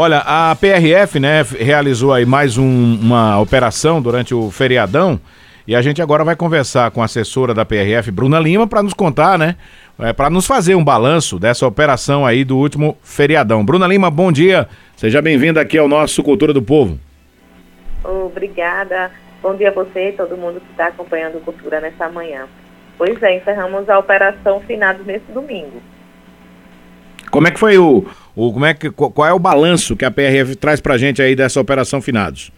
Olha, a PRF, né, realizou aí mais um, uma operação durante o feriadão e a gente agora vai conversar com a assessora da PRF, Bruna Lima, para nos contar, né, é, para nos fazer um balanço dessa operação aí do último feriadão. Bruna Lima, bom dia, seja bem-vinda aqui ao nosso Cultura do Povo. Obrigada, bom dia a você e todo mundo que está acompanhando Cultura nessa manhã. Pois é, encerramos a operação finados nesse domingo. Como é que foi o, o como é que qual é o balanço que a PRF traz para a gente aí dessa operação finados?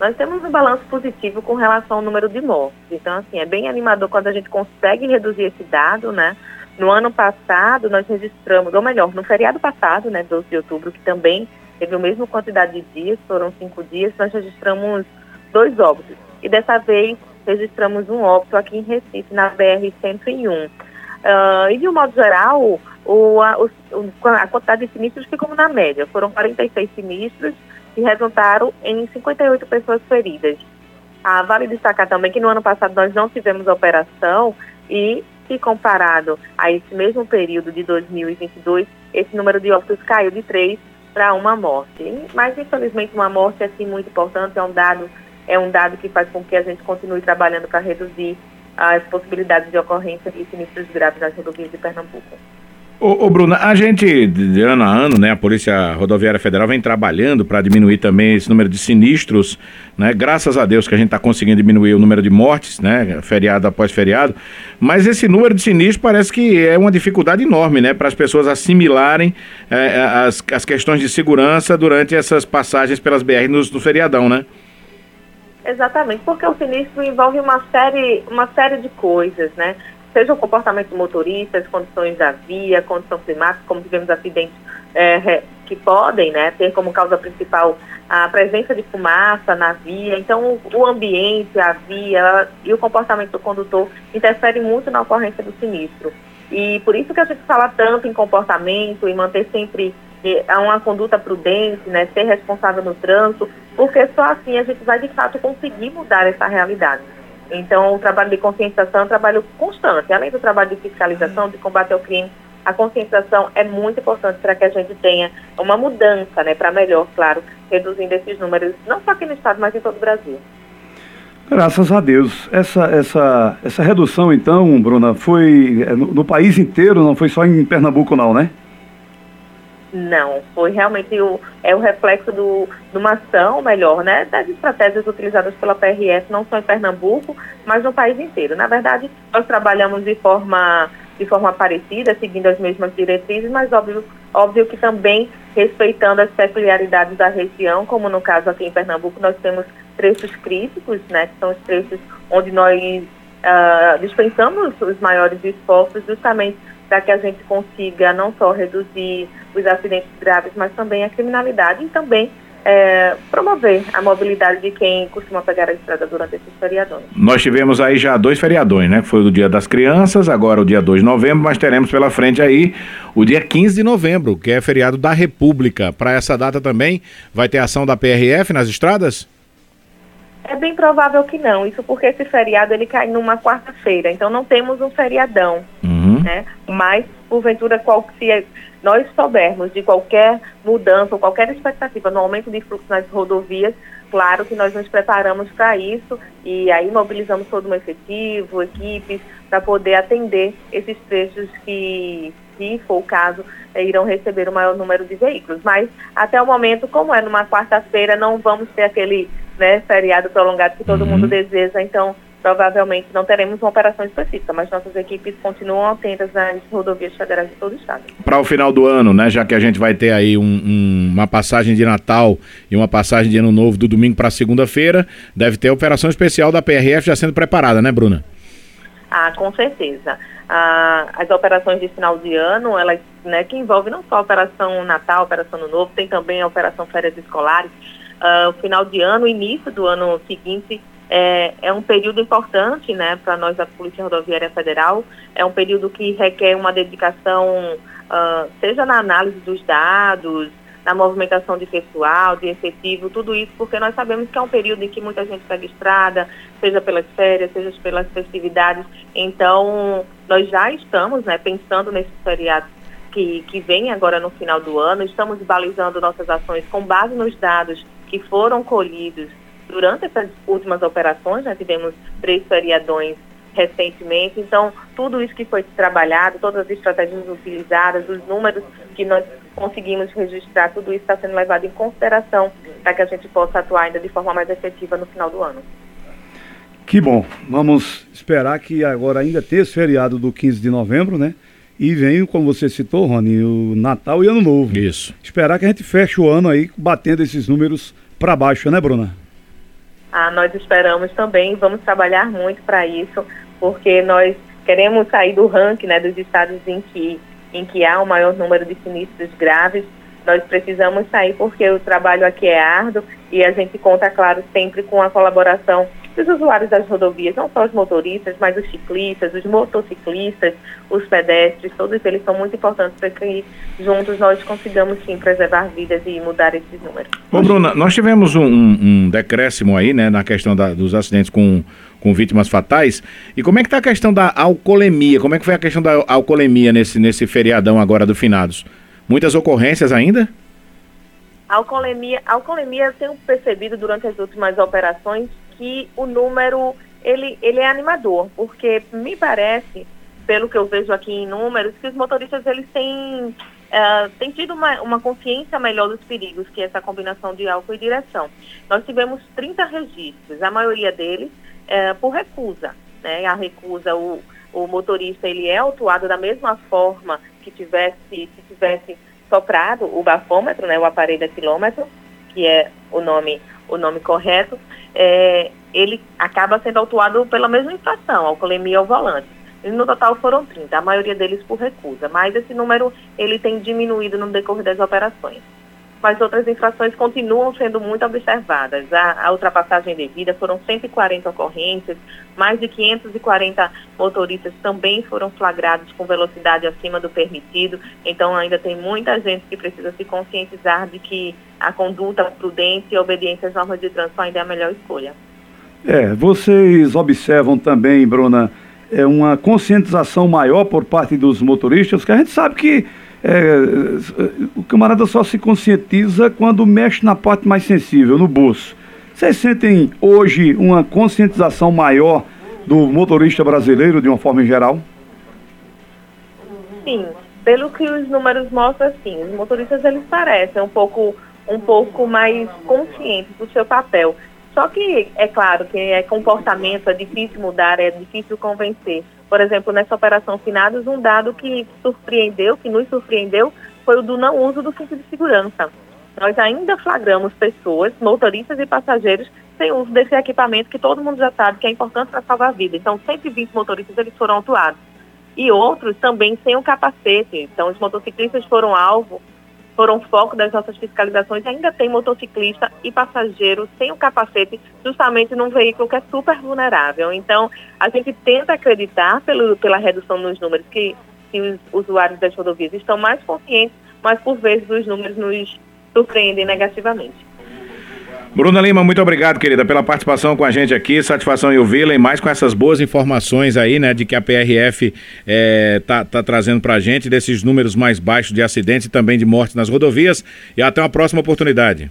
Nós temos um balanço positivo com relação ao número de mortes. Então, assim, é bem animador quando a gente consegue reduzir esse dado, né? No ano passado, nós registramos, ou melhor, no feriado passado, né, 12 de outubro, que também teve a mesma quantidade de dias, foram cinco dias, nós registramos dois óbitos. E dessa vez, registramos um óbito aqui em Recife, na BR-101. Uh, e de um modo geral, o, a, o, a quantidade de sinistros ficou na média. Foram 46 sinistros e resultaram em 58 pessoas feridas. Ah, vale destacar também que no ano passado nós não tivemos operação e, se comparado a esse mesmo período de 2022, esse número de óbitos caiu de 3 para uma morte. Mas, infelizmente, uma morte assim muito importante é um dado é um dado que faz com que a gente continue trabalhando para reduzir as possibilidades de ocorrência de sinistros graves nas rodovias de Pernambuco. Ô, ô Bruna, a gente, de ano a ano, né, a Polícia Rodoviária Federal vem trabalhando para diminuir também esse número de sinistros, né, graças a Deus que a gente está conseguindo diminuir o número de mortes, né, feriado após feriado, mas esse número de sinistros parece que é uma dificuldade enorme, né, para as pessoas assimilarem é, as, as questões de segurança durante essas passagens pelas BR no, no feriadão, né? Exatamente, porque o sinistro envolve uma série, uma série de coisas, né? Seja o comportamento do motorista, as condições da via, condição climática, como tivemos acidentes é, que podem né, ter como causa principal a presença de fumaça na via. Então, o ambiente, a via e o comportamento do condutor interferem muito na ocorrência do sinistro. E por isso que a gente fala tanto em comportamento, em manter sempre é, uma conduta prudente, né, ser responsável no trânsito, porque só assim a gente vai de fato conseguir mudar essa realidade. Então, o trabalho de conscientização é um trabalho constante. Além do trabalho de fiscalização, de combate ao crime, a conscientização é muito importante para que a gente tenha uma mudança, né, para melhor, claro, reduzindo esses números, não só aqui no Estado, mas em todo o Brasil. Graças a Deus. Essa, essa, essa redução, então, Bruna, foi é, no, no país inteiro, não foi só em Pernambuco, não, né? Não, foi realmente o, é o reflexo do, de uma ação melhor, né, das estratégias utilizadas pela PRF, não só em Pernambuco, mas no país inteiro. Na verdade, nós trabalhamos de forma, de forma parecida, seguindo as mesmas diretrizes, mas óbvio, óbvio que também respeitando as peculiaridades da região, como no caso aqui em Pernambuco, nós temos trechos críticos, né, que são os trechos onde nós uh, dispensamos os maiores esforços justamente para que a gente consiga não só reduzir os acidentes graves, mas também a criminalidade e também é, promover a mobilidade de quem costuma pegar a estrada durante esses feriadões. Nós tivemos aí já dois feriadões, né? Que foi o Dia das Crianças, agora o dia 2 de novembro, mas teremos pela frente aí o dia 15 de novembro, que é feriado da República. Para essa data também vai ter ação da PRF nas estradas? É bem provável que não, isso porque esse feriado ele cai numa quarta-feira, então não temos um feriadão, uhum. né? Mas, porventura, qual, se nós soubermos de qualquer mudança ou qualquer expectativa no aumento de fluxo nas rodovias, claro que nós nos preparamos para isso e aí mobilizamos todo um efetivo, equipes, para poder atender esses trechos que, se for o caso, eh, irão receber o maior número de veículos. Mas, até o momento, como é numa quarta-feira, não vamos ter aquele né, feriado prolongado que todo uhum. mundo deseja, então provavelmente não teremos uma operação específica, mas nossas equipes continuam atentas nas rodovias federais de todo o estado. Para o final do ano, né, já que a gente vai ter aí um, um, uma passagem de Natal e uma passagem de Ano Novo do domingo para segunda-feira, deve ter a operação especial da PRF já sendo preparada, né, Bruna? Ah, com certeza. Ah, as operações de final de ano, elas, né, que envolvem não só a operação Natal, a operação Ano Novo, tem também a operação Férias Escolares, uh, o final de ano, início do ano seguinte é, é um período importante né, para nós da Polícia Rodoviária Federal. É um período que requer uma dedicação, uh, seja na análise dos dados, na movimentação de pessoal, de efetivo, tudo isso, porque nós sabemos que é um período em que muita gente pega estrada, seja pelas férias, seja pelas festividades. Então, nós já estamos né, pensando nesses feriados que, que vem agora no final do ano. Estamos balizando nossas ações com base nos dados que foram colhidos durante essas últimas operações. Já tivemos três feriadões recentemente. Então, tudo isso que foi trabalhado, todas as estratégias utilizadas, os números que nós conseguimos registrar, tudo isso está sendo levado em consideração para que a gente possa atuar ainda de forma mais efetiva no final do ano. Que bom. Vamos esperar que agora ainda tenha esse feriado do 15 de novembro, né? E vem, como você citou, Rony, o Natal e Ano Novo. Isso. Esperar que a gente feche o ano aí batendo esses números para baixo, né, Bruna? Ah, nós esperamos também, vamos trabalhar muito para isso, porque nós queremos sair do ranking né, dos estados em que, em que há o maior número de sinistros graves. Nós precisamos sair porque o trabalho aqui é árduo e a gente conta, claro, sempre com a colaboração dos usuários das rodovias, não só os motoristas, mas os ciclistas, os motociclistas, os pedestres, todos eles são muito importantes para que juntos nós consigamos sim preservar vidas e mudar esses números. Ô Bruna, nós tivemos um, um decréscimo aí, né, na questão da, dos acidentes com, com vítimas fatais. E como é que está a questão da alcoolemia? Como é que foi a questão da alcoolemia nesse, nesse feriadão agora do finados? Muitas ocorrências ainda? A alcoolemia, a alcoolemia eu tenho percebido durante as últimas operações que o número ele, ele é animador, porque me parece, pelo que eu vejo aqui em números, que os motoristas eles têm, uh, têm tido uma, uma consciência melhor dos perigos, que é essa combinação de álcool e direção. Nós tivemos 30 registros, a maioria deles uh, por recusa. Né? A recusa, o, o motorista ele é autuado da mesma forma que tivesse, se tivesse soprado o bafômetro, né, o aparelho a quilômetro, que é o nome, o nome correto, é, ele acaba sendo autuado pela mesma infração, alcoolemia ao volante. E no total foram 30, a maioria deles por recusa, mas esse número ele tem diminuído no decorrer das operações mas outras infrações continuam sendo muito observadas. A, a, ultrapassagem devida foram 140 ocorrências, mais de 540 motoristas também foram flagrados com velocidade acima do permitido, então ainda tem muita gente que precisa se conscientizar de que a conduta prudente e obediência às normas de trânsito ainda é a melhor escolha. É, vocês observam também, Bruna, é uma conscientização maior por parte dos motoristas, que a gente sabe que é, o camarada só se conscientiza quando mexe na parte mais sensível, no bolso. Vocês sentem hoje uma conscientização maior do motorista brasileiro de uma forma geral? Sim, pelo que os números mostram, sim, os motoristas eles parecem um pouco, um pouco mais conscientes do seu papel. Só que é claro que é comportamento, é difícil mudar, é difícil convencer. Por exemplo, nessa operação Finados, um dado que surpreendeu, que nos surpreendeu, foi o do não uso do cinto de segurança. Nós ainda flagramos pessoas, motoristas e passageiros, sem uso desse equipamento que todo mundo já sabe que é importante para salvar a vida. Então, 120 motoristas eles foram autuados. E outros também sem o capacete. Então, os motociclistas foram alvo foram foco das nossas fiscalizações, ainda tem motociclista e passageiro sem o capacete, justamente num veículo que é super vulnerável. Então, a gente tenta acreditar, pelo, pela redução nos números, que, que os usuários das rodovias estão mais conscientes, mas por vezes os números nos surpreendem negativamente. Bruna Lima, muito obrigado, querida, pela participação com a gente aqui. Satisfação em ouvi-la e mais com essas boas informações aí, né, de que a PRF é, tá, tá trazendo pra gente desses números mais baixos de acidentes e também de mortes nas rodovias. E até uma próxima oportunidade.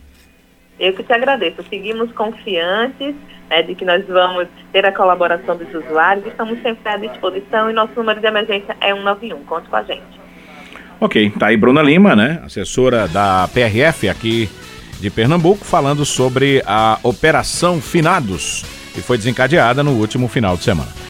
Eu que te agradeço. Seguimos confiantes né, de que nós vamos ter a colaboração dos usuários. Estamos sempre à disposição e nosso número de emergência é 191. Conte com a gente. Ok, tá aí Bruna Lima, né, assessora da PRF aqui de Pernambuco, falando sobre a Operação Finados, que foi desencadeada no último final de semana.